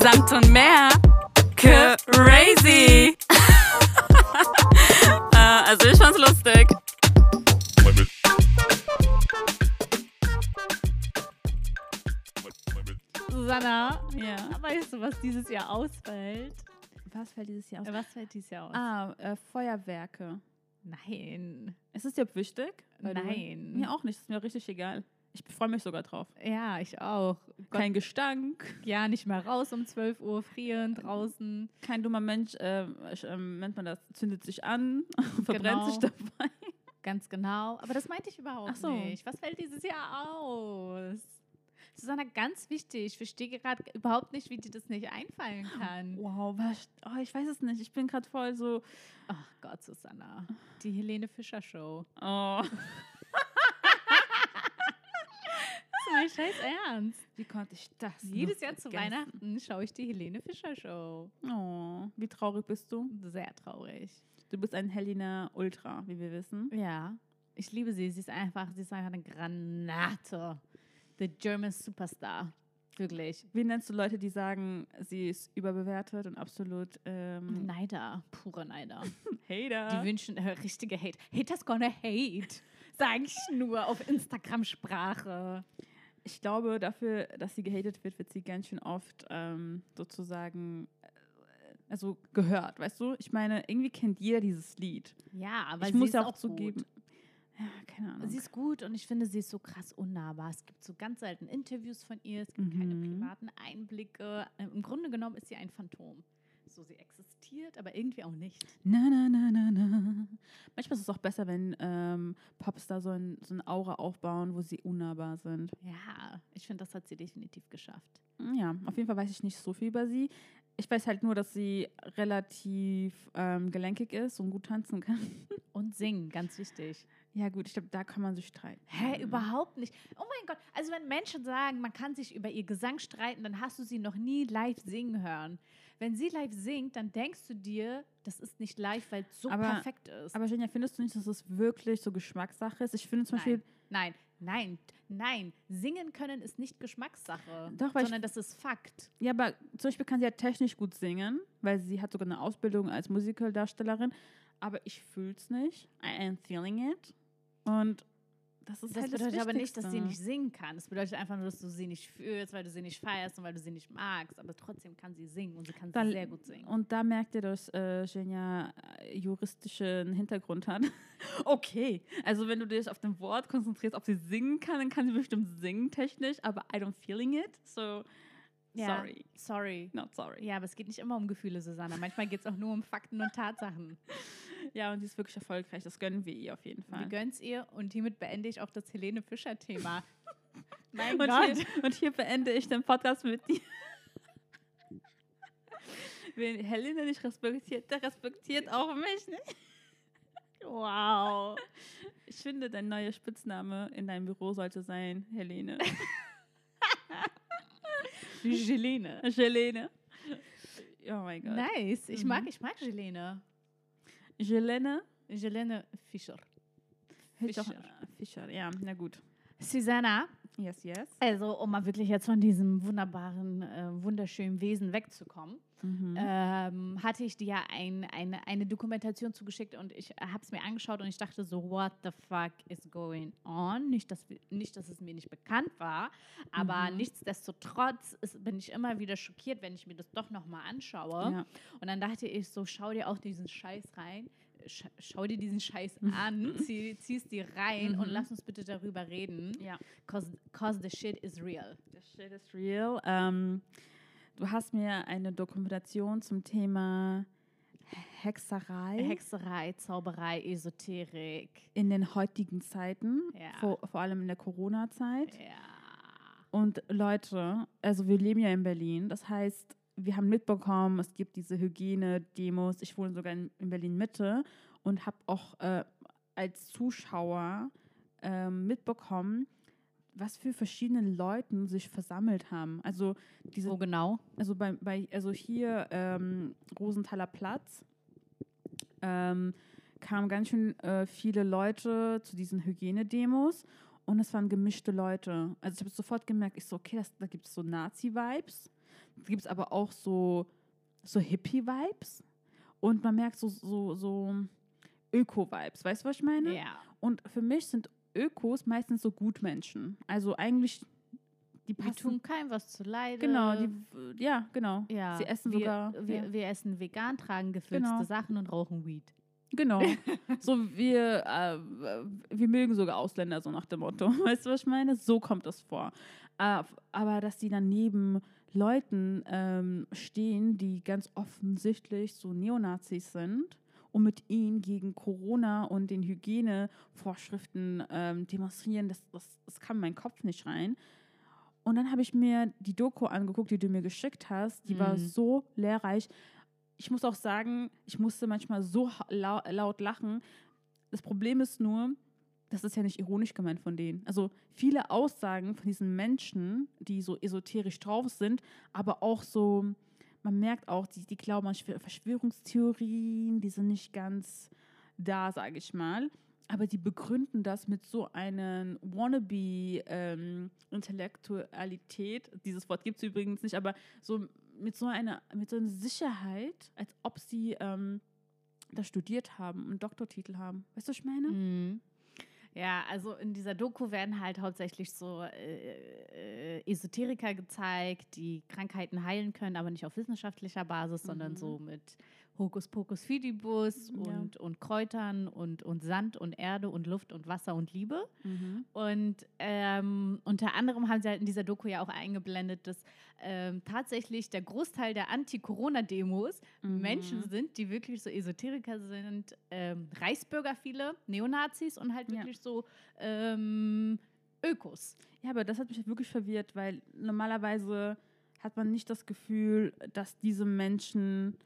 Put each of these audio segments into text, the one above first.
Samt und mehr. Crazy. äh, also ich fand's lustig. Susanna, Ja. weißt du, was dieses Jahr ausfällt? Was fällt dieses Jahr aus? Was fällt dieses Jahr aus? Ah, äh, Feuerwerke. Nein. Ist es dir wichtig? Nein. Mir auch nicht, ist mir richtig egal. Ich freue mich sogar drauf. Ja, ich auch. Gott, Kein Gestank, ja, nicht mehr raus um 12 Uhr, frieren draußen. kein dummer Mensch, äh, äh, nennt man das, zündet sich an, verbrennt Genau. sich dabei. Ganz genau. Aber das meinte ich überhaupt Ach so. nicht. Was fällt dieses Jahr aus? Susanna, ganz wichtig. Ich verstehe gerade überhaupt nicht, wie dir das nicht einfallen kann. Wow, was, oh, ich weiß es nicht. Ich bin gerade voll so, Ach Gott, Susanna. Die Helene Fischer Show. oh, mein scheiß Ernst. wie konnte ich das? Jedes Jahr zu vergessen? Weihnachten schaue ich die Helene Fischer Show. Oh, wie traurig bist du? Sehr traurig. Du bist ein Helena Ultra, wie wir wissen. Ja, ich liebe sie. Sie ist einfach, sie ist einfach eine Granate. The German Superstar. Wirklich. Wie nennst du Leute, die sagen, sie ist überbewertet und absolut ähm, Neider, pure Neider. Hater? Die wünschen äh, richtige Hate. Haters gonna hate. Sag ich nur auf Instagram-Sprache. Ich glaube, dafür, dass sie gehatet wird, wird sie ganz schön oft ähm, sozusagen äh, also gehört, weißt du? Ich meine, irgendwie kennt jeder dieses Lied. Ja, aber ich muss ja auch, auch zugeben. Gut. Ja, keine Ahnung. Sie ist gut und ich finde, sie ist so krass unnahbar. Es gibt so ganz selten Interviews von ihr, es gibt keine Mhm. privaten Einblicke. Im Grunde genommen ist sie ein Phantom. So, sie existiert, aber irgendwie auch nicht. na, na, na, na, na. Manchmal ist es auch besser, wenn ähm, Popstar so, ein, so eine Aura aufbauen, wo sie unnahbar sind. Ja, ich finde, das hat sie definitiv geschafft. Ja, auf jeden Fall weiß ich nicht so viel über sie. Ich weiß halt nur, dass sie relativ ähm, gelenkig ist und gut tanzen kann. Und singen, ganz wichtig. Ja, gut, ich glaube, da kann man sich streiten. Hä, überhaupt nicht. Oh mein Gott, also wenn Menschen sagen, man kann sich über ihr Gesang streiten, dann hast du sie noch nie live singen hören. Wenn sie live singt, dann denkst du dir, das ist nicht live, weil es so Aber- perfekt ist. Aber Jenja, findest du nicht, dass es wirklich so Geschmackssache ist? Ich finde zum Beispiel, Nein, nein, nein, nein. Singen können ist nicht Geschmackssache, Doch, weil ich- sondern das ist Fakt. ja, aber zum Beispiel kann sie ja technisch gut singen, weil sie hat sogar eine Ausbildung als Musicaldarstellerin. Aber ich fühle es nicht. I am feeling it. Und das ist Das halt bedeutet das aber nicht, dass sie nicht singen kann. Das bedeutet einfach nur, dass du sie nicht fühlst, weil du sie nicht feierst und weil du sie nicht magst. Aber trotzdem kann sie singen und sie kann Dann- sehr gut singen. Und da merkt ihr, dass äh, Jenja äh, juristischen Hintergrund hat. okay, also wenn du dich auf dem Wort konzentrierst, ob sie singen kann, dann kann sie bestimmt singen technisch, aber I don't feeling it, so Ja, sorry, Sorry. not sorry. Ja, aber es geht nicht immer um Gefühle, Susanna. Manchmal geht es auch nur um Fakten und Tatsachen. Ja, und sie ist wirklich erfolgreich, das gönnen wir ihr auf jeden Wir Fall. gönn's ihr und hiermit beende ich auch das Helene Fischer-Thema. mein Und Gott. hier, und hier beende ich den Podcast mit dir. Wen Helene nicht respektiert, der respektiert auch mich nicht. Wow. Ich finde, dein neuer Spitzname in deinem Büro sollte sein Helene. Helene. Helene. Oh mein Gott. Nice. Ich Mhm. mag, ich mag Helene. جيلينا جيلينا فيشر فيشر فيشر يا نقول. سيزانا Yes, yes. also um mal wirklich jetzt von diesem wunderbaren, äh, wunderschönen Wesen wegzukommen, Mhm. ähm, hatte ich dir ja ein, eine, eine Dokumentation zugeschickt und ich habe es mir angeschaut und ich dachte so, what the fuck is going on? Nicht, dass, nicht, dass es mir nicht bekannt war, aber Mhm. nichtsdestotrotz ist, bin ich immer wieder schockiert, wenn ich mir das doch nochmal anschaue. Ja. Und dann dachte ich so, schau dir auch diesen Scheiß rein. Sch schau dir diesen Scheiß an, zieh, zieh's dir rein und Mhm. lass uns bitte darüber reden. ja. Cause, cause the shit is real. The shit is real. Ähm, du hast mir eine Dokumentation zum Thema Hexerei Hexerei, Zauberei, Esoterik. in den heutigen Zeiten, Ja. vor, vor allem in der Corona-Zeit. Ja. Und Leute, also wir leben ja in Berlin, das heißt, wir haben mitbekommen, es gibt diese Hygiene-Demos. Ich wohne sogar in, in Berlin-Mitte und habe auch äh, als Zuschauer ähm, mitbekommen, was für verschiedene Leute sich versammelt haben. Also diese Wo genau? also bei, bei also hier ähm, Rosenthaler Platz ähm, kamen ganz schön äh, viele Leute zu diesen Hygienedemos und es waren gemischte Leute. Also ich habe sofort gemerkt, ich so, okay, das, da gibt es so Nazi-Vibes. Gibt es aber auch so, so Hippie-Vibes und man merkt so, so, so Öko-Vibes. Weißt du, was ich meine? Ja. Und für mich sind Ökos meistens so Gutmenschen. Also eigentlich, die Die tun keinem was zu leide. Genau, die, ja, genau. ja, Sie essen wir, sogar. Wir, ja. wir essen vegan, tragen gefilzte Genau. Sachen und rauchen Weed. Genau. so wir, äh, wir mögen sogar Ausländer, so nach dem Motto. Weißt du, was ich meine? So kommt das vor. Äh, aber dass die dann neben Leuten ähm, stehen, die ganz offensichtlich so Neonazis sind und mit ihnen gegen Corona und den Hygienevorschriften ähm, demonstrieren, das, das, das kam in meinen Kopf nicht rein. Und dann habe ich mir die Doku angeguckt, die du mir geschickt hast. Die war Mhm. so lehrreich. Ich muss auch sagen, ich musste manchmal so laut lachen. Das Problem ist nur, das ist ja nicht ironisch gemeint von denen. Also viele Aussagen von diesen Menschen, die so esoterisch drauf sind, aber auch so, man merkt auch, die, die glauben an Schw- Verschwörungstheorien, die sind nicht ganz da, sage ich mal. Aber die begründen das mit so einer Wannabe-Intellektualität. Dieses Wort gibt es übrigens nicht, aber so mit so einer, mit so einer Sicherheit, als ob sie ähm, das studiert haben und einen Doktortitel haben. Weißt du, was ich meine? Mhm. Ja, also in dieser Doku werden halt hauptsächlich so äh, äh, Esoteriker gezeigt, die Krankheiten heilen können, aber nicht auf wissenschaftlicher Basis, sondern Mhm. so mit Hokuspokus Fidibus Ja. und, und Kräutern und, und Sand und Erde und Luft und Wasser und Liebe. Mhm. Und ähm, unter anderem haben sie halt in dieser Doku ja auch eingeblendet, dass ähm, tatsächlich der Großteil der Anti-Corona-Demos Mhm. Menschen sind, die wirklich so Esoteriker sind, ähm, Reichsbürger viele, Neonazis und halt Ja. wirklich so ähm, Ökos. Ja, aber das hat mich wirklich verwirrt, weil normalerweise hat man nicht das Gefühl, dass diese Menschen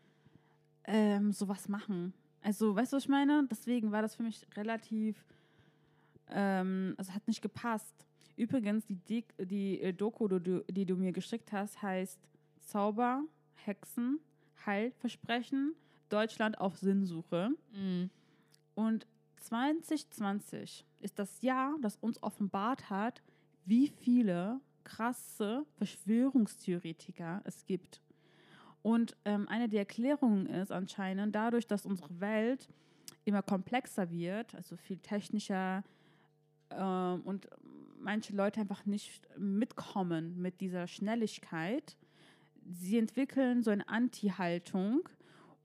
ähm, sowas machen. Also, weißt du, was ich meine? Deswegen war das für mich relativ, ähm, also hat nicht gepasst. Übrigens, die, Dik die äh, Doku, die du, die du mir geschickt hast, heißt Zauber, Hexen, Heilversprechen, Deutschland auf Sinnsuche. Und 2020 ist das Jahr, das uns offenbart hat, wie viele krasse Verschwörungstheoretiker es gibt. Und ähm, eine der Erklärungen ist anscheinend dadurch, dass unsere Welt immer komplexer wird, also viel technischer ähm, und manche Leute einfach nicht mitkommen mit dieser Schnelligkeit. Sie entwickeln so eine Anti-Haltung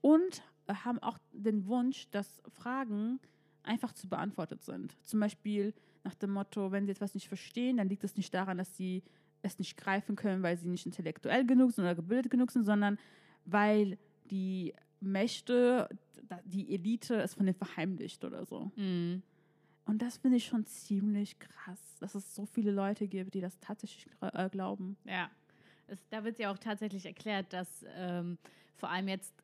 und haben auch den Wunsch, dass Fragen einfach zu beantwortet sind. Zum Beispiel nach dem Motto, wenn sie etwas nicht verstehen, dann liegt es nicht daran, dass sie es nicht greifen können, weil sie nicht intellektuell genug sind oder gebildet genug sind, sondern weil die Mächte, die Elite es von denen verheimlicht oder so. Und das finde ich schon ziemlich krass, dass es so viele Leute gibt, die das tatsächlich äh, glauben. Ja. Es, da wird ja auch tatsächlich erklärt, dass ähm, vor allem jetzt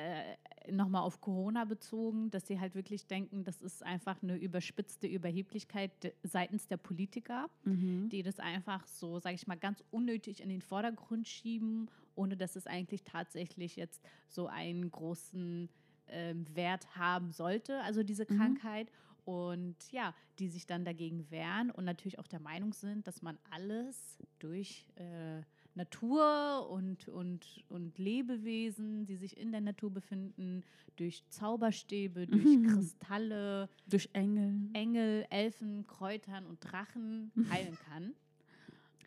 äh, nochmal auf Corona bezogen, dass sie halt wirklich denken, das ist einfach eine überspitzte Überheblichkeit seitens der Politiker, die das einfach so, sage ich mal, ganz unnötig in den Vordergrund schieben, ohne dass es eigentlich tatsächlich jetzt so einen großen ähm, Wert haben sollte, also diese Mhm. Krankheit. Und ja, die sich dann dagegen wehren und natürlich auch der Meinung sind, dass man alles durch äh, Natur und, und, und Lebewesen, die sich in der Natur befinden, durch Zauberstäbe, durch Mhm. Kristalle, Durch Engel. Engel, Elfen, Kräutern und Drachen heilen kann.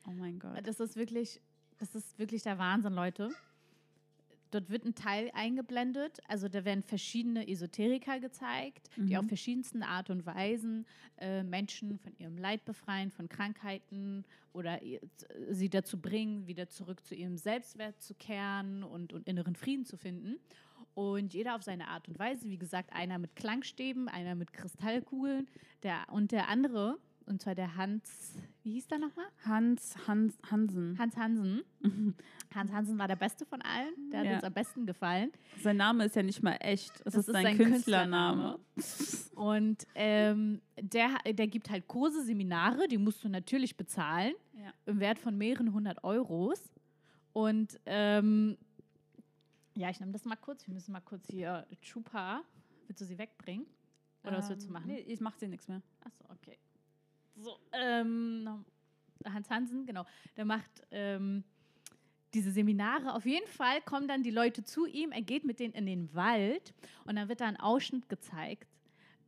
Oh mein Gott. Das ist wirklich, das ist wirklich der Wahnsinn, Leute. Dort wird ein Teil eingeblendet, also da werden verschiedene Esoteriker gezeigt, die Mhm. auf verschiedensten Art und Weisen äh, Menschen von ihrem Leid befreien, von Krankheiten oder ihr- sie dazu bringen, wieder zurück zu ihrem Selbstwert zu kehren und, und inneren Frieden zu finden. Und jeder auf seine Art und Weise. Wie gesagt, einer mit Klangstäben, einer mit Kristallkugeln der, und der andere, und zwar der Hans, wie hieß der nochmal? Hans, Hans Hansen. Hans Hansen. Hans Hansen war der Beste von allen. Der hat Ja. uns am besten gefallen. Sein Name ist ja nicht mal echt. Es Das ist, ist sein sein Künstlername. Und ähm, der, der gibt halt Kurse, Seminare, die musst du natürlich bezahlen, Ja. im Wert von mehreren hundert Euros. Und ähm, ja, ich nehme das mal kurz. Wir müssen mal kurz hier Chupa. Willst du sie wegbringen? Oder was willst du machen? Ähm, Nee, ich mach dir nichts mehr. Achso, okay. So, ähm, Hans Hansen, genau. Der macht ähm, diese Seminare. Auf jeden Fall kommen dann die Leute zu ihm, er geht mit denen in den Wald und dann wird da ein Ausschnitt gezeigt,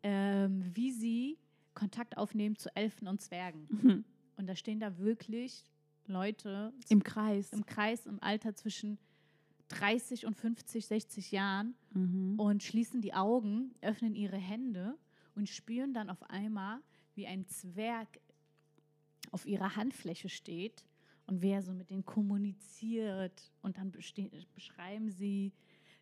ähm, wie sie Kontakt aufnehmen zu Elfen und Zwergen. Mhm. Und da stehen da wirklich Leute Im Kreis. im Kreis im Alter zwischen 30 und 50, 60 Jahren Mhm. und schließen die Augen, öffnen ihre Hände und spüren dann auf einmal, wie ein Zwerg auf ihrer Handfläche steht und wer so mit denen kommuniziert. Und dann beschreiben sie,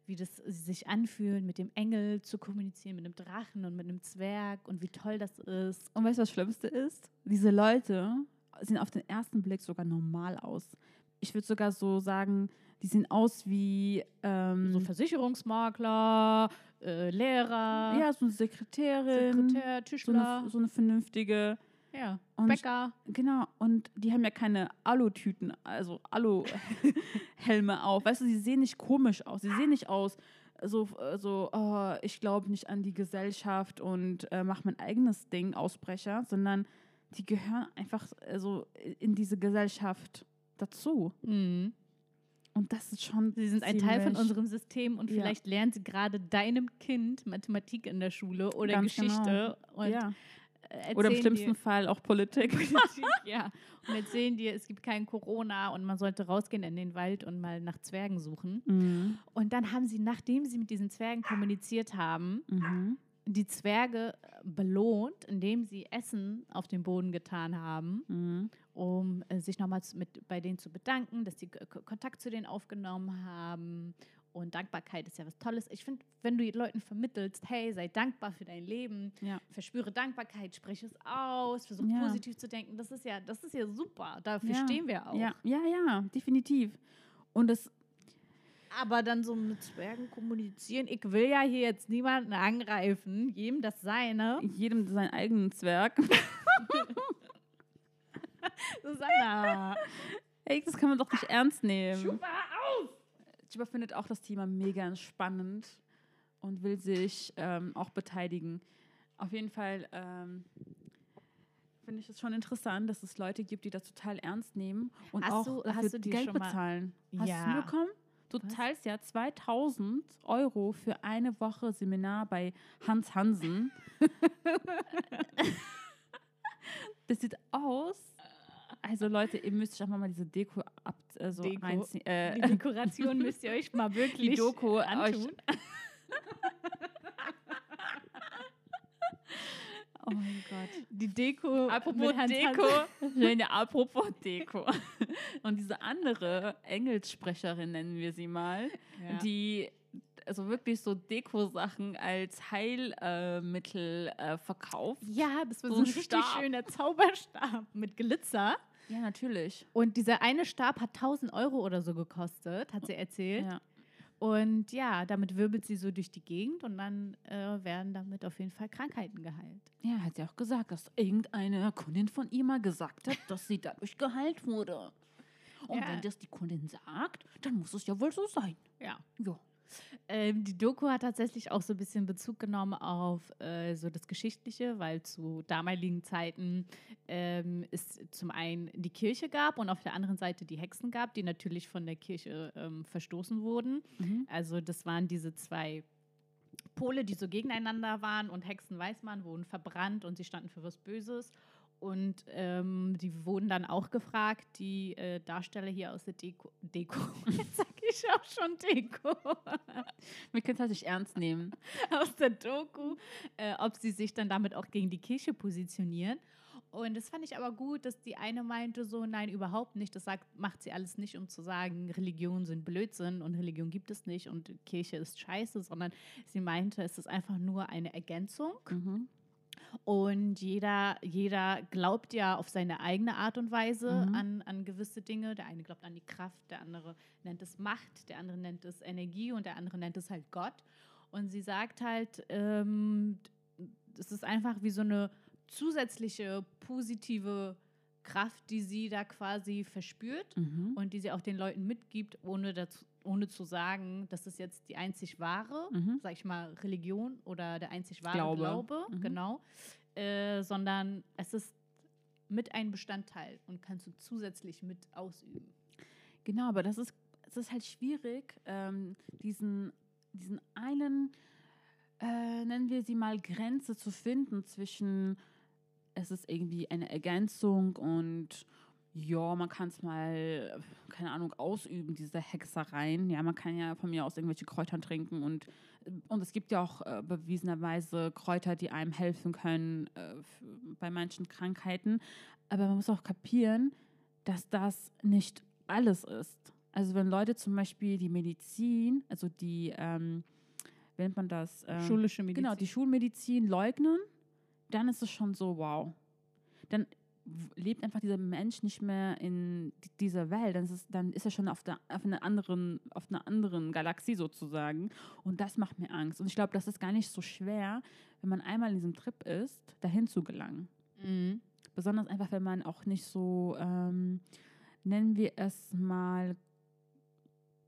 wie das sich anfühlt, mit dem Engel zu kommunizieren, mit einem Drachen und mit einem Zwerg und wie toll das ist. Und weißt du, was das Schlimmste ist? Diese Leute sehen auf den ersten Blick sogar normal aus. Ich würde sogar so sagen, die sehen aus wie ähm, So Versicherungsmakler, äh, Lehrer, ja, so eine Sekretärin, Sekretär, so Tischler, eine, so eine vernünftige. ja, Und Bäcker. Genau, und die haben ja keine Alutüten, also Aluhelme auf. Weißt du, sie sehen nicht komisch aus. Sie sehen nicht aus, so, so oh, ich glaube nicht an die Gesellschaft und äh, mache mein eigenes Ding, Ausbrecher, sondern die gehören einfach so in diese Gesellschaft dazu. Mhm. Und das ist schon. Sie sind ein Teil von unserem System und Ja. vielleicht lernen sie gerade deinem Kind Mathematik in der Schule oder Ganz Geschichte und Ja. äh, Oder im schlimmsten Fall auch Politik. dir, ja, und erzählen dir, es gibt kein Corona und man sollte rausgehen in den Wald und mal nach Zwergen suchen. mhm. Und dann haben sie, nachdem sie mit diesen Zwergen kommuniziert haben, Mhm. die Zwerge belohnt, indem sie Essen auf den Boden getan haben. Mhm. Um äh, sich nochmals mit bei denen zu bedanken, dass sie Kontakt zu denen aufgenommen haben. Und Dankbarkeit ist ja was Tolles. Ich finde, wenn du Leuten vermittelst, hey, sei dankbar für dein Leben, Ja. verspüre Dankbarkeit, sprich es aus, versuch Ja. positiv zu denken, das ist ja, das ist ja super. Dafür Ja. stehen wir auch. Ja, ja, ja, definitiv. Und das Aber dann so mit Zwergen kommunizieren, ich will ja hier jetzt niemanden angreifen, jedem das seine. jedem seinen eigenen Zwerg. Susanna, Ey, das kann man doch nicht ernst nehmen. Schufa auf! Chuba findet auch das Thema mega spannend und will sich ähm, auch beteiligen. Auf jeden Fall ähm, finde ich es schon interessant, dass es Leute gibt, die das total ernst nehmen und Hast auch du- dafür hast du die Geld schon mal- bezahlen. Hast du Ja. es mitbekommen? Du Was? zahlst ja 2000 Euro für eine Woche Seminar bei Hans Hansen. das sieht aus. Also Leute, ihr müsst euch einfach mal diese Deko ab, also Deko. reinziehen. Äh, Die Dekoration müsst ihr euch mal wirklich die Doku antun. Oh mein Gott. Die Deko. Apropos Deko. Hansen. Schön, ja, apropos Deko. Und diese andere Engelssprecherin nennen wir sie mal, Ja. die also wirklich so Deko-Sachen als Heilmittel äh, verkauft. ja, das war so so ein richtig schöner Zauberstab mit Glitzer. Ja, natürlich. Und dieser eine Stab hat 1000 Euro oder so gekostet, hat sie erzählt. Ja. Und ja, damit wirbelt sie so durch die Gegend und dann äh, werden damit auf jeden Fall Krankheiten geheilt. ja, hat sie auch gesagt, dass irgendeine Kundin von ihr mal gesagt hat, dass sie dadurch geheilt wurde. Und Ja. wenn das die Kundin sagt, dann muss es ja wohl so sein. Ja. Ja. Ähm, die Doku hat tatsächlich auch so ein bisschen Bezug genommen auf äh, so das Geschichtliche, weil zu damaligen Zeiten ähm, es zum einen die Kirche gab und auf der anderen Seite die Hexen gab, die natürlich von der Kirche ähm, verstoßen wurden. Mhm. Also das waren diese zwei Pole, die so gegeneinander waren und Hexen weiß man, wurden verbrannt und sie standen für was Böses. Und ähm, die wurden dann auch gefragt, die äh, Darsteller hier aus der Deko, Deko, ich auch schon Deko, Wir können es halt nicht ernst nehmen. aus der Doku, äh, ob sie sich dann damit auch gegen die Kirche positionieren. Und das fand ich aber gut, dass die eine meinte so, nein, überhaupt nicht. Das sagt, macht sie alles nicht, um zu sagen, Religionen sind Blödsinn und Religion gibt es nicht und Kirche ist scheiße, sondern sie meinte, es ist einfach nur eine Ergänzung. Mhm. Und jeder, jeder glaubt ja auf seine eigene Art und Weise Mhm. an, an gewisse Dinge. Der eine glaubt an die Kraft, der andere nennt es Macht, der andere nennt es Energie und der andere nennt es halt Gott. Und sie sagt halt, ähm, es ist einfach wie so eine zusätzliche positive Kraft, die sie da quasi verspürt Mhm. und die sie auch den Leuten mitgibt, ohne, dazu, ohne zu sagen, das ist jetzt die einzig wahre, Mhm. sag ich mal, Religion oder der einzig wahre Glaube. Glaube, Mhm. genau, äh, sondern es ist mit ein Bestandteil und kannst du zusätzlich mit ausüben. Genau, aber das ist, es ist halt schwierig, ähm, diesen, diesen einen, äh, nennen wir sie mal, Grenze zu finden zwischen, es ist irgendwie eine Ergänzung und ja, man kann es mal, keine Ahnung, ausüben, diese Hexereien. Ja, man kann ja von mir aus irgendwelche Kräuter trinken und, und es gibt ja auch äh, bewiesenerweise Kräuter, die einem helfen können äh, bei manchen Krankheiten. Aber man muss auch kapieren, dass das nicht alles ist. Also wenn Leute zum Beispiel die Medizin, also die, ähm, wie nennt man das? Ähm, Schulische Medizin. Genau, die Schulmedizin leugnen, dann ist es schon so, wow. Dann lebt einfach dieser Mensch nicht mehr in di- dieser Welt. Dann ist, es, dann ist er schon auf, der, auf, einer anderen, auf einer anderen Galaxie sozusagen. Und das macht mir Angst. Und ich glaube, das ist gar nicht so schwer, wenn man einmal in diesem Trip ist, dahin zu gelangen. Mhm. Besonders einfach, wenn man auch nicht so, ähm, nennen wir es mal,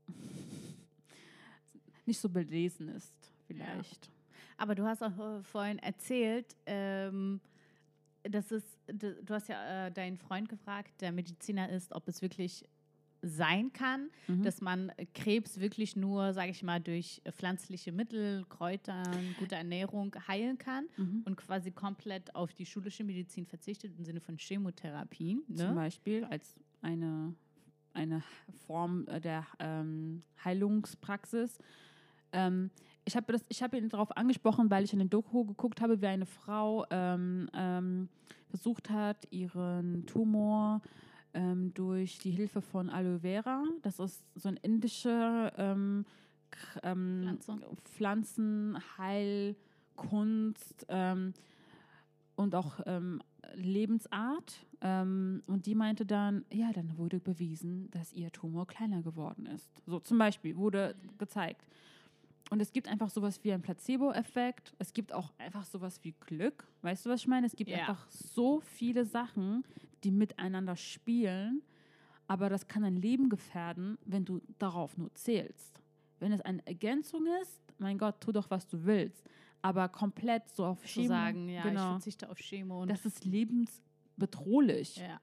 nicht so belesen ist, vielleicht. Aber du hast auch äh, vorhin erzählt, ähm, dass es, d- du hast ja äh, deinen Freund gefragt, der Mediziner ist, ob es wirklich sein kann, Mhm. dass man Krebs wirklich nur, sage ich mal, durch pflanzliche Mittel, Kräutern, gute Ernährung heilen kann Mhm. und quasi komplett auf die schulische Medizin verzichtet im Sinne von Chemotherapie. Zum Ne? Beispiel als eine, eine Form äh, der ähm, Heilungspraxis. Ähm, ich habe hab ihn darauf angesprochen, weil ich in den Doku geguckt habe, wie eine Frau ähm, ähm, versucht hat, ihren Tumor ähm, durch die Hilfe von Aloe Vera, das ist so ein indischer ähm, ähm, Pflanze. Pflanzenheilkunst ähm, und auch Lebensart. Und die meinte dann, ja, dann wurde bewiesen, dass ihr Tumor kleiner geworden ist. So zum Beispiel wurde gezeigt. Und es gibt einfach sowas wie einen Placebo-Effekt. Es gibt auch einfach sowas wie Glück. Weißt du, was ich meine? Es gibt Ja. einfach so viele Sachen, die miteinander spielen. Aber das kann dein Leben gefährden, wenn du darauf nur zählst. Wenn es eine Ergänzung ist, mein Gott, tu doch, was du willst. Aber komplett so auf Zu Chemo, sagen, ja, ich genau, verzichte auf Chemo und das ist lebensbedrohlich. ja.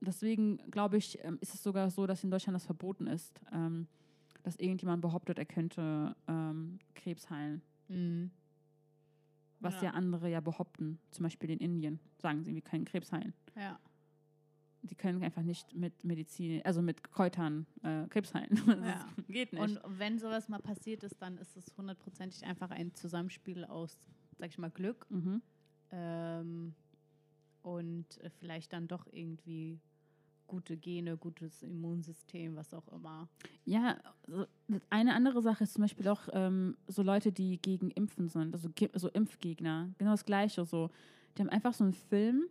Deswegen glaube ich, ähm, ist es sogar so, dass in Deutschland das verboten ist, ähm, dass irgendjemand behauptet, er könnte ähm, Krebs heilen. Mhm. Was ja. andere ja behaupten. Zum Beispiel in Indien sagen sie, wir können Krebs heilen. ja. Die können einfach nicht mit Medizin, also mit Kräutern äh, Krebs heilen. Ja. Das geht nicht. Und wenn sowas mal passiert ist, dann ist es hundertprozentig einfach ein Zusammenspiel aus, sag ich mal, Glück mhm. ähm, und vielleicht dann doch irgendwie gute Gene, gutes Immunsystem, was auch immer. Ja, eine andere Sache ist zum Beispiel auch ähm, so Leute, die gegen Impfen sind, also so Impfgegner. Genau das Gleiche. So. Die haben einfach so einen Film,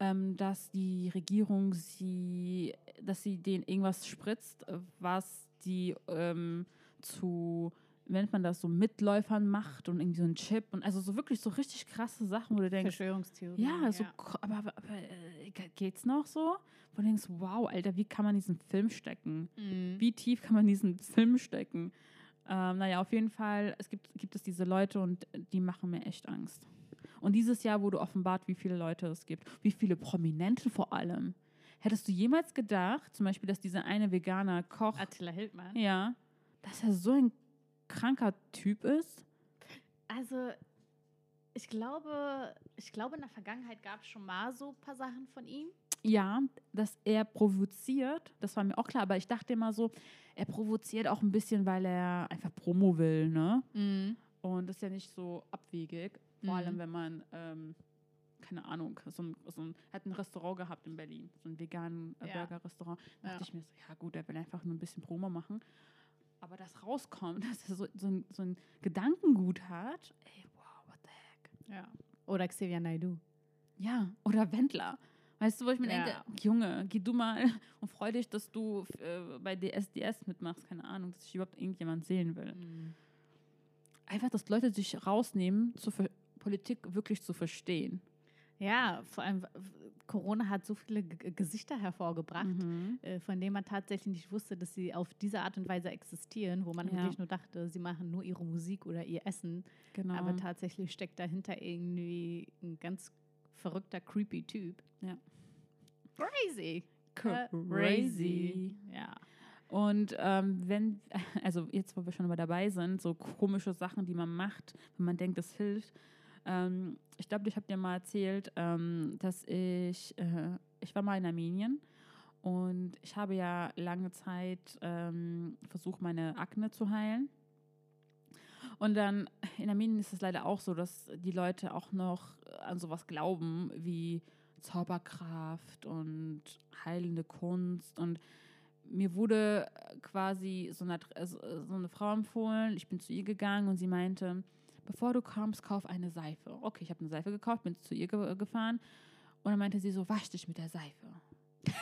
ähm, dass die Regierung sie, dass sie denen irgendwas spritzt, was die ähm, zu, wie nennt man das, so Mitläufern macht und irgendwie so ein Chip und also so wirklich so richtig krasse Sachen, wo du denkst, Verschwörungstheorie. ja, so, ko- aber, aber, aber äh, ge- geht's noch so? Wo du denkst, wow, Alter, wie kann man diesen Film stecken? Mhm. Wie tief kann man diesen Film stecken? Ähm, naja, auf jeden Fall, es gibt, gibt es diese Leute und die machen mir echt Angst. Und dieses Jahr wurde offenbart, wie viele Leute es gibt, wie viele Prominente vor allem. Hättest du jemals gedacht, zum Beispiel, dass dieser eine veganer Koch, Attila Hildmann. ja, dass er so ein kranker Typ ist? Also, ich glaube, ich glaube, in der Vergangenheit gab es schon mal so ein paar Sachen von ihm. Ja, dass er provoziert, das war mir auch klar, aber ich dachte immer so, er provoziert auch ein bisschen, weil er einfach Promo will, ne? Und das ist ja nicht so abwegig, vor Mhm. allem wenn man, ähm, keine Ahnung, so ein, so ein, hat ein Restaurant gehabt in Berlin, so ein veganen äh, Ja. Burger-Restaurant. Da dachte Ja. ich mir so, ja gut, er will einfach nur ein bisschen Promo machen. Aber das rauskommt, dass er so, so, ein, so ein Gedankengut hat, ey, wow, what the heck. Ja. Oder Xavier Naidoo. Ja, oder Wendler. Weißt du, wo ich mir Ja. denke, Junge, geh du mal und freu dich, dass du äh, bei DSDS mitmachst. Keine Ahnung, dass ich überhaupt irgendjemand sehen will. Einfach, dass Leute sich rausnehmen, zur Ver Politik wirklich zu verstehen. Ja, vor allem Corona hat so viele G Gesichter hervorgebracht, Mhm. äh, von denen man tatsächlich nicht wusste, dass sie auf diese Art und Weise existieren, wo man Ja. wirklich nur dachte, sie machen nur ihre Musik oder ihr Essen. Genau. Aber tatsächlich steckt dahinter irgendwie ein ganz verrückter, creepy Typ. Ja. Crazy. crazy. Ja. Und ähm, wenn, also jetzt, wo wir schon mal dabei sind, so komische Sachen, die man macht, wenn man denkt, das hilft. Ähm, ich glaube, ich habe dir mal erzählt, ähm, dass ich, äh, ich war mal in Armenien und ich habe ja lange Zeit ähm, versucht, meine Akne zu heilen. Und dann in Armenien ist es leider auch so, dass die Leute auch noch an sowas glauben wie Zauberkraft und heilende Kunst. Und mir wurde quasi so eine, so eine Frau empfohlen. Ich bin zu ihr gegangen und sie meinte, bevor du kommst, kauf eine Seife. Okay, ich habe eine Seife gekauft, bin zu ihr ge gefahren. Und dann meinte sie so, wasch dich mit der Seife.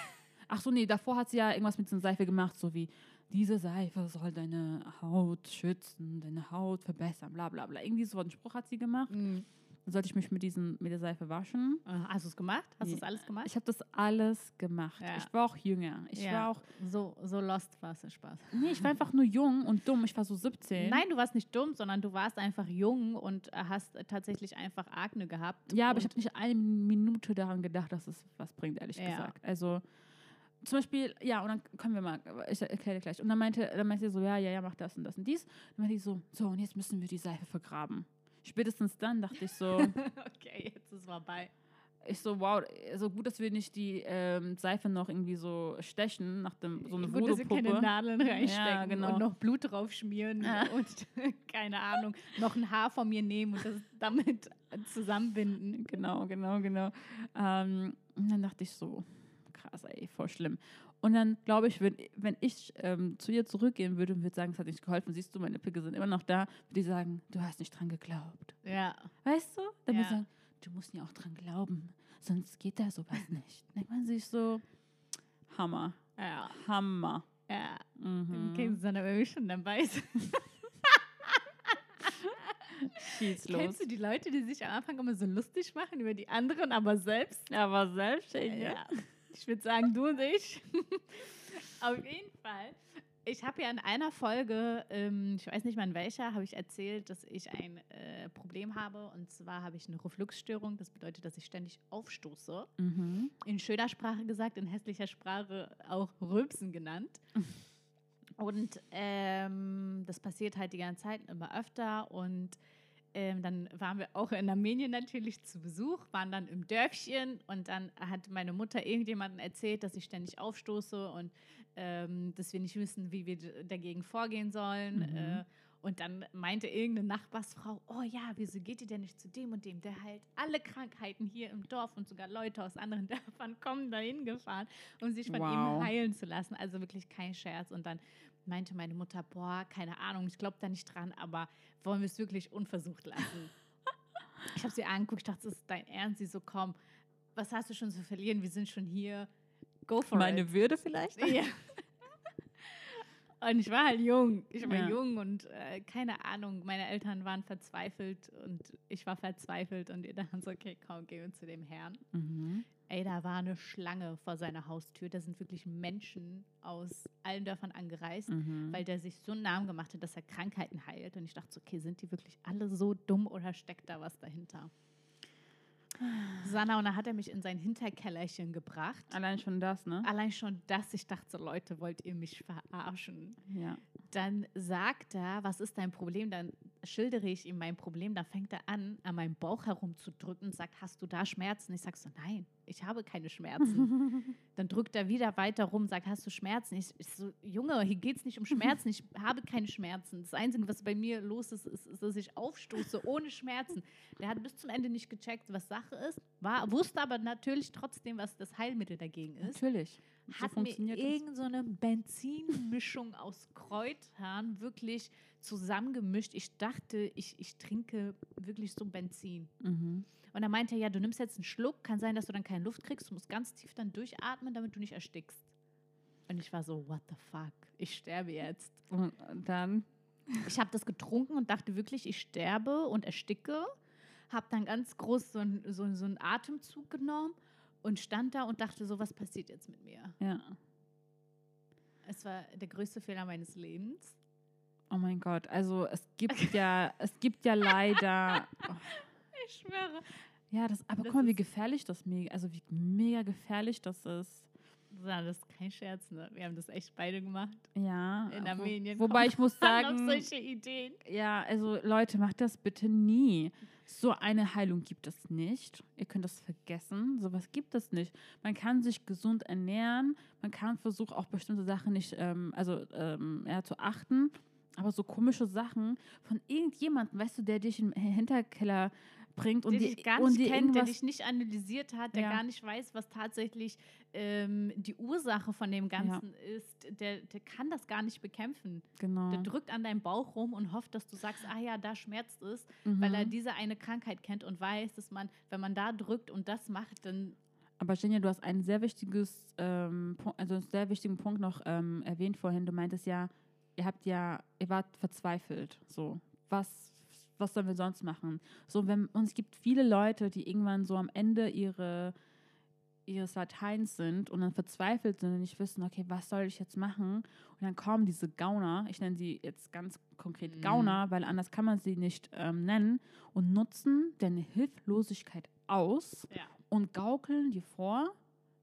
Ach so, nee, davor hat sie ja irgendwas mit so einer Seife gemacht, so wie, diese Seife soll deine Haut schützen, deine Haut verbessern, bla bla bla. Irgendwie so einen Spruch hat sie gemacht. Mhm. Sollte ich mich mit, diesen, mit der Seife waschen. Äh, Hast du es gemacht? Hast du es alles gemacht? Ich habe das alles gemacht. Ja. Ich war auch jünger. Ich Ja. war auch, so, so lost warst du, Spaß. nee, ich war einfach nur jung und dumm. Ich war so 17. Nein, du warst nicht dumm, sondern du warst einfach jung und hast tatsächlich einfach Akne gehabt. Ja, aber ich habe nicht eine Minute daran gedacht, dass es was bringt, ehrlich Ja. gesagt. Also zum Beispiel, ja, und dann können wir mal, ich erkläre dir gleich. Und dann meinte, dann meinte sie so, ja, ja, ja, mach das und das und dies. Dann meinte ich so, so, und jetzt müssen wir die Seife vergraben. Spätestens dann dachte ich so, Okay, jetzt ist es vorbei. ich so, wow, so gut, dass wir nicht die ähm, Seife noch irgendwie so stechen, nach dem, so eine Gut, dass sie keine. Nadeln reinstecken genau. und noch Blut drauf schmieren Ja. und keine Ahnung, noch ein Haar von mir nehmen und das damit zusammenbinden. Genau, genau, genau. Ähm, und dann dachte ich so, krass, ey, voll schlimm. Und dann glaube ich, wenn, wenn ich ähm, zu ihr zurückgehen würde und würde sagen, es hat nicht geholfen, siehst du, meine Pickel sind immer noch da, würde ich sagen, du hast nicht dran geglaubt. Ja, Weißt du? Dann würde ich Ja. sagen, du musst ja auch dran glauben, sonst geht da sowas nicht. Denkt man sich so, Hammer, ja, Hammer. ja. Mhm. Okay, sondern wenn wir schon dabei sind. Schieß los. Kennst du die Leute, die sich am Anfang immer so lustig machen über die anderen, aber selbst? Aber selbstständig. Ja. Ich würde sagen, du und ich. Auf jeden Fall. Ich habe ja in einer Folge, ähm, ich weiß nicht mal in welcher, habe ich erzählt, dass ich ein äh, Problem habe. Und zwar habe ich eine Refluxstörung. Das bedeutet, dass ich ständig aufstoße. Mhm. In schöner Sprache gesagt, in hässlicher Sprache auch Rülpsen genannt. Und ähm, das passiert halt die ganze Zeit immer öfter. Und ähm, dann waren wir auch in Armenien natürlich zu Besuch, waren dann im Dörfchen und dann hat meine Mutter irgendjemandem erzählt, dass ich ständig aufstoße und ähm, dass wir nicht wissen, wie wir dagegen vorgehen sollen. Mhm. Äh, und dann meinte irgendeine Nachbarsfrau, oh ja, wieso geht ihr denn nicht zu dem und dem? Der heilt alle Krankheiten hier im Dorf und sogar Leute aus anderen Dörfern kommen dahin gefahren, um sich von Wow. ihm heilen zu lassen. Also wirklich kein Scherz. Und dann meinte meine Mutter, boah, keine Ahnung, ich glaube da nicht dran, aber wollen wir es wirklich unversucht lassen? ich habe sie angeguckt, ich dachte, das ist dein Ernst. Sie so, komm, was hast du schon zu verlieren? Wir sind schon hier. Go for Meine it. Würde vielleicht? Ja. Und ich war halt jung. Ich war Ja. jung und äh, keine Ahnung, meine Eltern waren verzweifelt und ich war verzweifelt und die dachten so, okay, komm, gehen wir zu dem Herrn. Mhm. Ey, da war eine Schlange vor seiner Haustür. Da sind wirklich Menschen aus allen Dörfern angereist, Mhm. weil der sich so einen Namen gemacht hat, dass er Krankheiten heilt. Und ich dachte so, okay, sind die wirklich alle so dumm oder steckt da was dahinter? Sanna, und dann hat er mich in sein Hinterkellerchen gebracht. Allein schon das, ne? Allein schon das, ich dachte so, Leute, wollt ihr mich verarschen? Ja. Dann sagt er, was ist dein Problem? Dann schildere ich ihm mein Problem. Dann fängt er an, an meinem Bauch herumzudrücken und sagt, hast du da Schmerzen? Ich sage so, nein, ich habe keine Schmerzen. Dann drückt er wieder weiter rum, sagt, hast du Schmerzen? Ich, ich so, Junge, hier geht es nicht um Schmerzen. Ich habe keine Schmerzen. Das Einzige, was bei mir los ist, ist, ist, dass ich aufstoße ohne Schmerzen. Der hat bis zum Ende nicht gecheckt, was Sache ist, war, wusste aber natürlich trotzdem, was das Heilmittel dagegen ist Natürlich. So hat mir funktioniert es. irgend so eine Benzinmischung aus Kräutern wirklich zusammengemischt. Ich dachte, ich, ich trinke wirklich so Benzin. Mhm. Und er meinte, ja, du nimmst jetzt einen Schluck, kann sein, dass du dann keine Luft kriegst, du musst ganz tief dann durchatmen, damit du nicht erstickst. Und ich war so, what the fuck, ich sterbe jetzt. Und dann, Ich habe das getrunken und dachte wirklich, ich sterbe und ersticke. Habe dann ganz groß so, ein, so, so einen Atemzug genommen und stand da und dachte so, was passiert jetzt mit mir? ja. Es war der größte Fehler meines Lebens. Oh mein Gott. Also es gibt ja, es gibt ja leider. Oh, Ich schwöre. ja, das, aber Das guck mal, wie gefährlich das mega, also wie mega gefährlich das ist. Das ist kein Scherz, ne? Wir haben das echt beide gemacht. Ja. In wo- Armenien. Wobei kommt ich muss sagen, solche Ideen. ja, also Leute, macht das bitte nie. So eine Heilung gibt es nicht. Ihr könnt das vergessen. Sowas gibt es nicht. Man kann sich gesund ernähren. Man kann versuchen, auch bestimmte Sachen nicht, ähm, also ähm, ja, zu achten. Aber so komische Sachen von irgendjemandem, weißt du, der dich im Hinterkeller bringt und dich gar und nicht dir kennt, der dich nicht analysiert hat, der Ja. gar nicht weiß, was tatsächlich ähm, die Ursache von dem Ganzen ist, der, der kann das gar nicht bekämpfen. genau. Der drückt an deinem Bauch rum und hofft, dass du sagst, ah ja, da schmerzt es, weil er Mhm. diese eine Krankheit kennt und weiß, dass man, wenn man da drückt und das macht, dann Aber Jenja, du hast ein sehr wichtiges, ähm, Punkt, also einen sehr wichtigen Punkt noch ähm, erwähnt vorhin. Du meintest ja, ihr habt ja, ihr wart verzweifelt. So, was, was sollen wir sonst machen? So, wenn, und es gibt viele Leute, die irgendwann so am Ende ihre, ihres Lateins sind und dann verzweifelt sind und nicht wissen, okay, was soll ich jetzt machen? Und dann kommen diese Gauner, ich nenne sie jetzt ganz konkret Mhm. Gauner, weil anders kann man sie nicht ähm, nennen, und nutzen deine Hilflosigkeit aus ja. und gaukeln dir vor,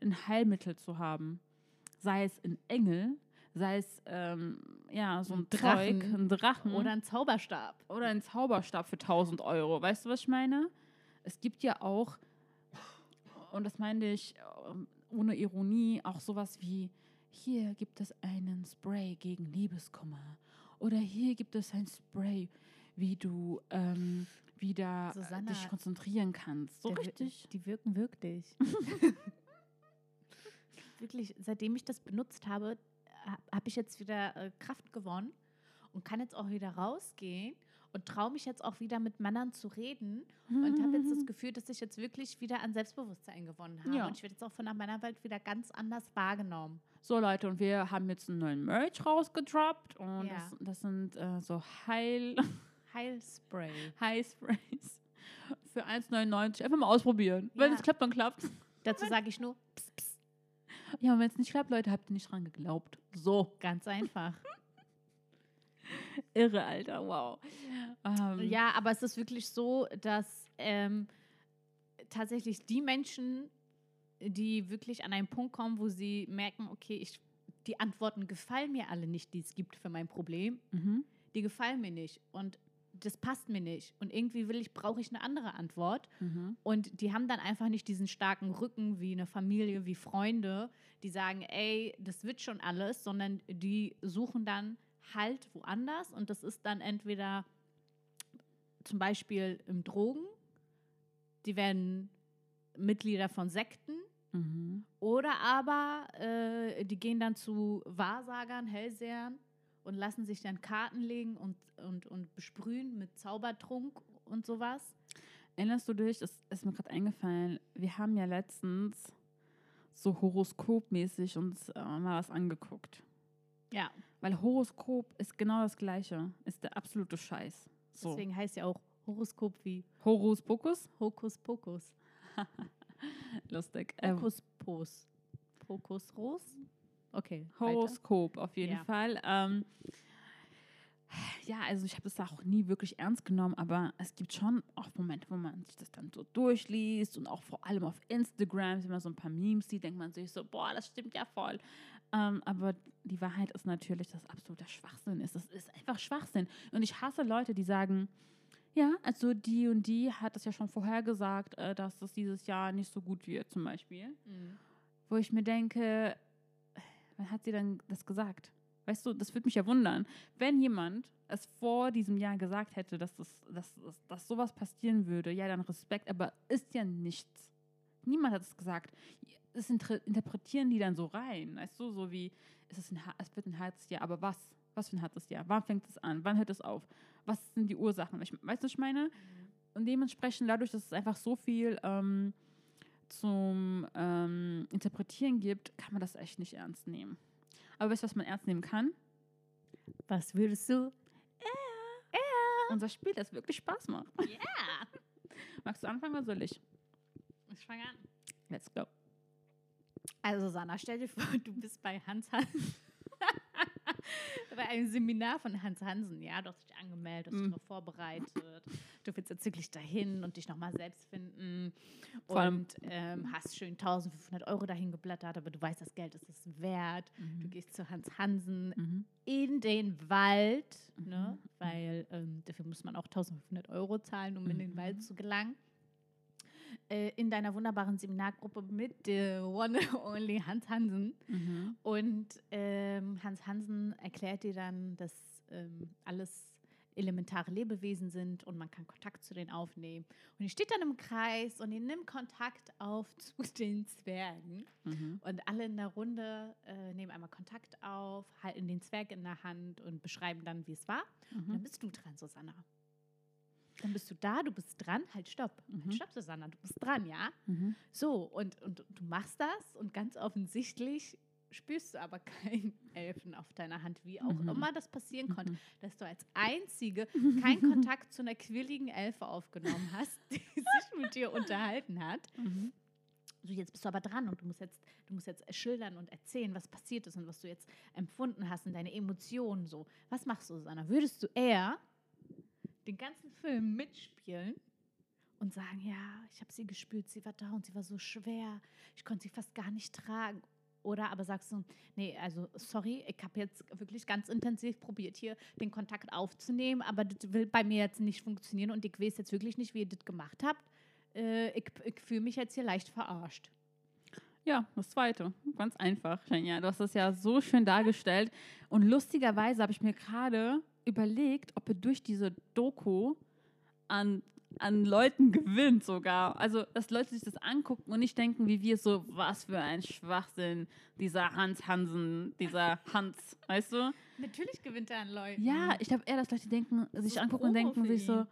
ein Heilmittel zu haben. Sei es ein Engel, sei es ähm, ja, so ein Ein Drachen. Zeug, ein Drachen oder ein Zauberstab. oder ein Zauberstab für 1000 Euro. Weißt du, was ich meine? Es gibt ja auch, und das meine ich ähm, ohne Ironie, auch sowas wie, hier gibt es einen Spray gegen Liebeskummer. Oder hier gibt es ein Spray, wie du ähm, wieder Susanna, dich konzentrieren kannst. So richtig. Die wirken wirklich. wirklich, seitdem ich das benutzt habe, habe ich jetzt wieder äh, Kraft gewonnen und kann jetzt auch wieder rausgehen und traue mich jetzt auch wieder mit Männern zu reden und habe jetzt das Gefühl, dass ich jetzt wirklich wieder an Selbstbewusstsein gewonnen habe. Ja. Und ich werde jetzt auch von der Männerwelt wieder ganz anders wahrgenommen. So Leute, und wir haben jetzt einen neuen Merch rausgedroppt und Ja. das, das sind äh, so Heil, Heilspray. High-Sprays für 1,99. Einfach mal ausprobieren. Wenn Ja. es klappt, dann klappt Dazu sage ich nur, pss, pss, Ja, und wenn es nicht klappt, Leute, habt ihr nicht dran geglaubt. So, ganz einfach. irre, Alter, wow. Ähm, Ja, aber es ist wirklich so, dass ähm, tatsächlich die Menschen, die wirklich an einen Punkt kommen, wo sie merken, okay, ich, die Antworten gefallen mir alle nicht, die es gibt für mein Problem, Mhm. die gefallen mir nicht und das passt mir nicht und irgendwie will ich, brauche ich eine andere Antwort Mhm. und die haben dann einfach nicht diesen starken Rücken wie eine Familie, wie Freunde, die sagen, ey, das wird schon alles, sondern die suchen dann Halt woanders und das ist dann entweder zum Beispiel im Drogen, die werden Mitglieder von Sekten Mhm. oder aber äh, die gehen dann zu Wahrsagern, Hellsehern und lassen sich dann Karten legen und, und, und besprühen mit Zaubertrunk und sowas. Erinnerst du dich, das ist mir gerade eingefallen, wir haben ja letztens so horoskopmäßig uns äh, mal was angeguckt. Ja, Weil Horoskop ist genau das Gleiche, ist der absolute Scheiß. So. deswegen heißt ja auch Horoskop wie Horus Pokus? Hokus Pokus. Lustig. Ähm, Hokus Pos. Pokus Ros? Okay. weiter. Horoskop auf jeden Ja. Fall. Ähm, ja, also ich habe das auch nie wirklich ernst genommen, aber es gibt schon auch Momente, wo man sich das dann so durchliest und auch vor allem auf Instagram, wenn man so ein paar Memes sieht, denkt man sich so, boah, das stimmt ja voll. Ähm, aber die Wahrheit ist natürlich, dass absoluter Schwachsinn ist. Das ist einfach Schwachsinn. Und ich hasse Leute, die sagen, ja, also die und die hat das ja schon vorher gesagt, äh, dass das dieses Jahr nicht so gut wird, zum Beispiel Mhm. wo ich mir denke, wann hat sie denn das gesagt? Weißt du, das würde mich ja wundern, wenn jemand es vor diesem Jahr gesagt hätte, dass, das, dass, dass, dass sowas passieren würde. Ja, dann Respekt, aber ist ja nichts. Niemand hat es gesagt. Das inter interpretieren die dann so rein, weißt du, so wie, es, ist ein, es wird ein hartes Jahr, aber was? Was für ein hartes Jahr? Wann fängt es an? Wann hört es auf? Was sind die Ursachen? Ich, weißt du, was ich meine? Und dementsprechend, dadurch, dass es einfach so viel ähm, zum ähm, Interpretieren gibt, kann man das echt nicht ernst nehmen. Aber weißt du, was man ernst nehmen kann? Was würdest du? Unser Spiel, das wirklich Spaß macht. Ja. Magst du anfangen oder soll ich? Ich fange an. Let's go. Also Sanna, stell dir vor, du bist bei Hans Hans. Bei einem Seminar von Hans Hansen, ja, du hast dich angemeldet, du hast dich Mhm. darauf vorbereitet, du willst jetzt wirklich dahin und dich nochmal selbst finden und ähm, hast schön 1500 Euro dahin geblättert, aber du weißt, das Geld ist es wert. Du gehst zu Hans Hansen Mhm. in den Wald, ne? weil ähm, dafür muss man auch 1500 Euro zahlen, um in den Wald zu gelangen. Äh, in deiner wunderbaren Seminargruppe mit der One and Only Hans Hansen. Mhm. Und ähm, Hans Hansen erklärt dir dann, dass ähm, alles elementare Lebewesen sind und man kann Kontakt zu denen aufnehmen. Und ihr steht dann im Kreis und ihr nimmt Kontakt auf zu den Zwergen. Mhm. Und alle in der Runde äh, nehmen einmal Kontakt auf, halten den Zwerg in der Hand und beschreiben dann, wie es war. Und dann Mhm. bist du dran, Susanna. Dann bist du da, du bist dran. Halt, stopp. Mhm. Halt, stopp, Susanna. Du bist dran, ja? Mhm. So, und, und du machst das und ganz offensichtlich spürst du aber keinen Elfen auf deiner Hand, wie auch Mhm. immer das passieren konnte, Mhm. dass du als Einzige keinen Kontakt zu einer quirligen Elfe aufgenommen hast, die sich mit dir unterhalten hat. Mhm. So, jetzt bist du aber dran und du musst jetzt, du musst jetzt schildern und erzählen, was passiert ist und was du jetzt empfunden hast und deine Emotionen so. Was machst du, Susanna? Würdest du eher den ganzen Film mitspielen und sagen, ja, ich habe sie gespürt, sie war da und sie war so schwer, ich konnte sie fast gar nicht tragen. Oder aber sagst du, nee, also sorry, ich habe jetzt wirklich ganz intensiv probiert, hier den Kontakt aufzunehmen, aber das will bei mir jetzt nicht funktionieren und ich weiß jetzt wirklich nicht, wie ihr das gemacht habt. Äh, ich ich fühle mich jetzt hier leicht verarscht. Ja, das zweite. Ganz einfach, Shania. Du hast das ja so schön dargestellt. Und lustigerweise habe ich mir gerade überlegt, ob er durch diese Doku an, an Leuten gewinnt sogar. Also, dass Leute sich das angucken und nicht denken, wie wir so, was für ein Schwachsinn, dieser Hans Hansen, dieser Hans, weißt du? Natürlich gewinnt er an Leuten. Ja, ich glaube eher, dass Leute denken, sich angucken und denken sich so,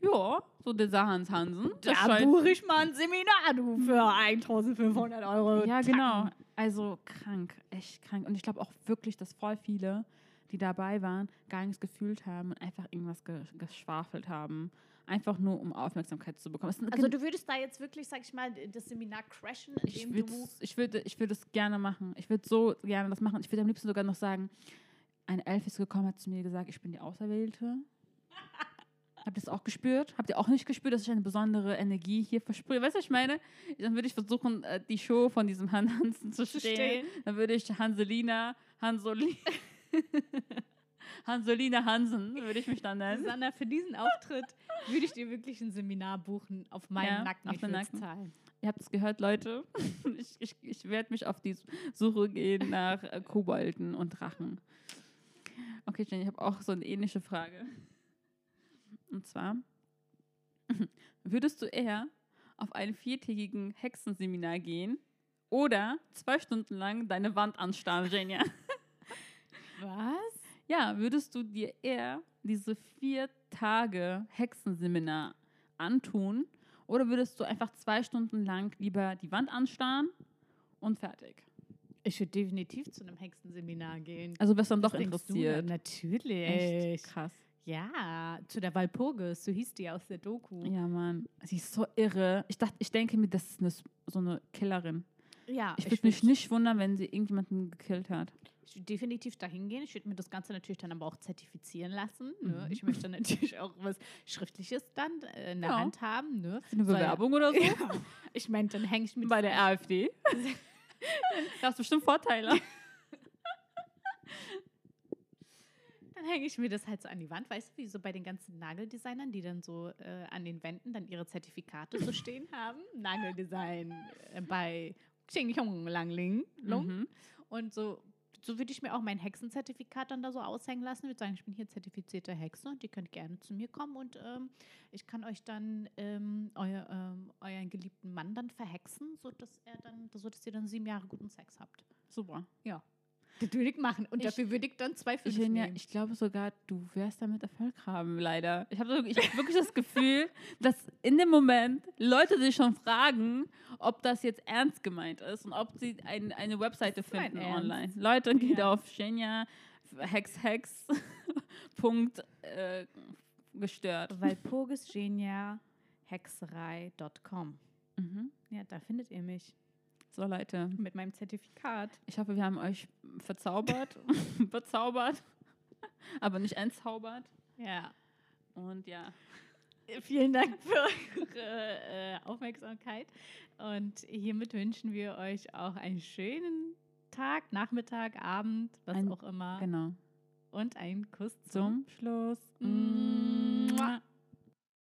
ja, so dieser Hans Hansen. das da buche ich mal ein Seminar, du, für 1500 Euro. Ja, genau. Also krank, echt krank. Und ich glaube auch wirklich, dass voll viele, die dabei waren, gar nichts gefühlt haben und einfach irgendwas ge geschwafelt haben. Einfach nur, um Aufmerksamkeit zu bekommen. Also du würdest da jetzt wirklich, sag ich mal, das Seminar crashen, ich ich würde ich würde es gerne machen. Ich würde so gerne das machen. Ich würde am liebsten sogar noch sagen, ein Elf ist gekommen, hat zu mir gesagt, ich bin die Auserwählte. Habt ihr das auch gespürt? Habt ihr auch nicht gespürt, dass ich eine besondere Energie hier versprühe? Weißt du, was ich meine? Dann würde ich versuchen, äh, die Show von diesem Han Hansen zu stehlen. Dann würde ich Hanselina, Hansoli, Hanselina Hansen, würde ich mich dann nennen. Susanna, für diesen Auftritt würde ich dir wirklich ein Seminar buchen, auf meinen Ja, Nacken. auf ich den Nacken. zahlen. Ihr habt es gehört, Leute. Ich, ich, ich werde mich auf die Suche gehen nach äh, Kobolden und Drachen. Okay, Jenny, ich habe auch so eine ähnliche Frage. Und zwar, würdest du eher auf einen viertägigen Hexenseminar gehen oder zwei Stunden lang deine Wand anstarren, Jenja? Was? Ja, würdest du dir eher diese vier Tage Hexenseminar antun oder würdest du einfach zwei Stunden lang lieber die Wand anstarren und fertig? Ich würde definitiv zu einem Hexenseminar gehen. Also bist dann doch du interessiert. denn? Natürlich. Echt krass. Ja, zu der Walpurgis, so hieß die aus der Doku. Ja, Mann. Sie ist so irre. Ich dachte, ich denke mir, das ist eine, so eine Killerin. Ja, Ich würde mich nicht wundern, wenn sie irgendjemanden gekillt hat. Ich würde definitiv dahin gehen. Ich würde mir das Ganze natürlich dann aber auch zertifizieren lassen. Mhm. Ne? Ich möchte natürlich auch was Schriftliches dann äh, in der Ja. Hand haben. Ne? Eine Bewerbung oder so? Ja. Ich meine, dann hänge ich mit Bei der AfD. da hast bestimmt Vorteile. Dann hänge ich mir das halt so an die Wand, weißt du, wie so bei den ganzen Nageldesignern, die dann so äh, an den Wänden dann ihre Zertifikate so stehen haben. Nageldesign äh, bei Xing Chong Lang Ling. Long. Mhm. Und so, so würde ich mir auch mein Hexenzertifikat dann da so aushängen lassen. würde sagen, ich bin hier zertifizierte Hexe und ihr könnt gerne zu mir kommen und ähm, ich kann euch dann ähm, euer, ähm, euren geliebten Mann dann verhexen, sodass er dann, sodass ihr dann sieben Jahre guten Sex habt. Super. Das würde ich machen und Ich- dafür würde ich dann zwei fünf Ich, ja, nehmen. ich glaube sogar, du wirst damit Erfolg haben, leider. Ich habe ich hab wirklich das Gefühl, dass in dem Moment Leute sich schon fragen, ob das jetzt ernst gemeint ist und ob sie ein, eine Webseite finden online. Leute, geht Ja. auf Shenya Hex Hex Punkt äh, gestört. Walpurgisgenia Hexerei.com. Mhm. Ja, da findet ihr mich So, Leute, mit meinem Zertifikat. ich hoffe, wir haben euch verzaubert, bezaubert. aber nicht entzaubert. Ja. Und ja. Vielen Dank für eure äh, Aufmerksamkeit. Und hiermit wünschen wir euch auch einen schönen Tag, Nachmittag, Abend, was Ein- auch immer. Genau. Und einen Kuss zum Zum Schluss. Mm.